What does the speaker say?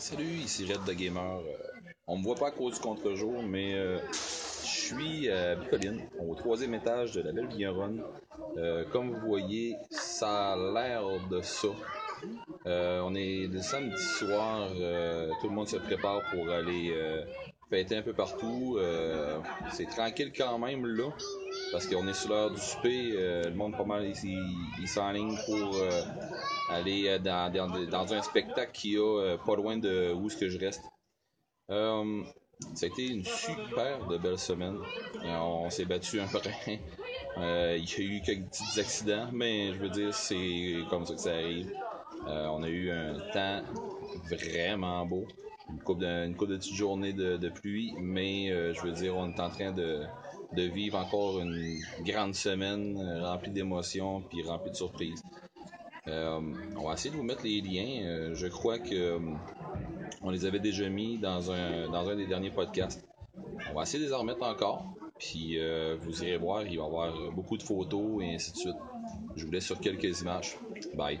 Salut, ici Red de Gamer. Euh, on me voit pas à cause du contre-jour, mais euh, je suis à Bicoline, au troisième étage de la belle. Euh, comme vous voyez, ça a l'air de ça. on est le samedi soir, tout le monde se prépare pour aller fêter un peu partout. C'est tranquille quand même là parce qu'on est sur l'heure du souper. Euh, le monde pas mal il s'enligne pour euh, aller euh, dans, dans, un spectacle qui a pas loin de où est-ce que je reste. ça a été une super de belle semaine. on s'est battu un peu. il y a eu quelques petits accidents, mais je veux dire, c'est comme ça que ça arrive. on a eu un temps vraiment beau. Une couple de, une couple de petites journées de pluie, mais je veux dire, on est en train de, de vivre encore une grande semaine euh, remplie d'émotions puis remplie de surprises. Euh, on va essayer de vous mettre les liens. Euh, je crois que on les avait déjà mis dans un, dans un des derniers podcasts. On va essayer de les remettre encore. Puis vous irez voir, il va y avoir beaucoup de photos et ainsi de suite. Je vous laisse sur quelques images. Bye.